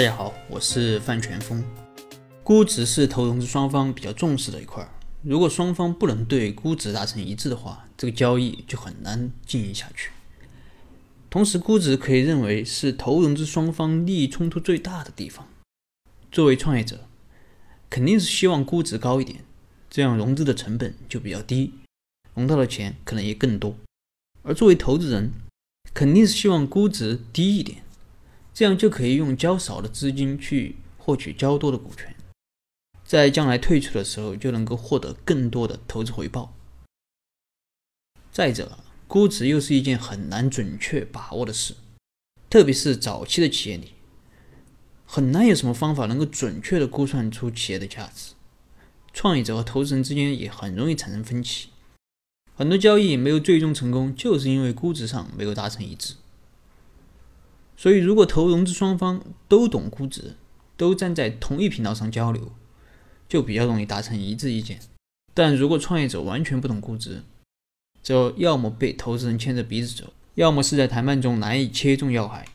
大家好，我是范全峰。估值是投融资双方比较重视的一块儿，如果双方不能对估值达成一致的话，这个交易就很难进行下去。同时，估值可以认为是投融资双方利益冲突最大的地方。作为创业者，肯定是希望估值高一点，这样融资的成本就比较低，融到的钱可能也更多。而作为投资人，肯定是希望估值低一点。这样就可以用较少的资金去获取较多的股权，在将来退出的时候就能够获得更多的投资回报。再者，估值又是一件很难准确把握的事，特别是早期的企业里，很难有什么方法能够准确的估算出企业的价值。创业者和投资人之间也很容易产生分歧，很多交易没有最终成功，就是因为估值上没有达成一致。所以，如果投融资双方都懂估值，都站在同一频道上交流，就比较容易达成一致意见。但如果创业者完全不懂估值，就要么被投资人牵着鼻子走，要么是在谈判中难以切中要害，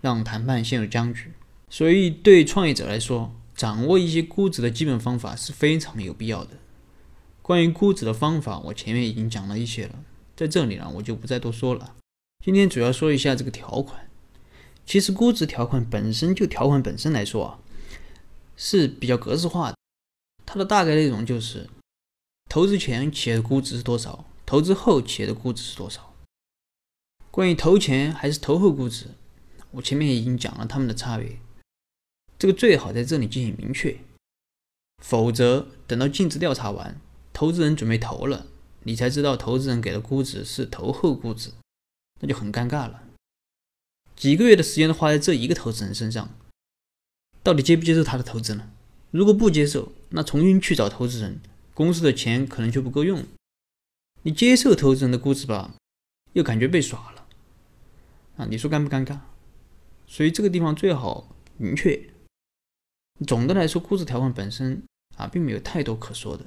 让谈判陷入僵局。所以，对创业者来说，掌握一些估值的基本方法是非常有必要的。关于估值的方法，我前面已经讲了一些了，在这里呢，我就不再多说了。今天主要说一下这个条款。其实估值条款本身就条款本身来说啊，是比较格式化的。它的大概内容就是，投资前企业的估值是多少，投资后企业的估值是多少。关于投前还是投后估值，我前面已经讲了他们的差别。这个最好在这里进行明确，否则等到尽职调查完，投资人准备投了，你才知道投资人给的估值是投后估值，那就很尴尬了。几个月的时间都花在这一个投资人身上，到底接不接受他的投资呢？如果不接受，那重新去找投资人，公司的钱可能就不够用。你接受投资人的估值吧，又感觉被耍了，啊，你说尴不尴尬？所以这个地方最好明确。总的来说，估值条款本身啊，并没有太多可说的，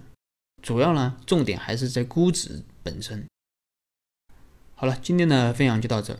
主要呢，重点还是在估值本身。好了，今天的分享就到这。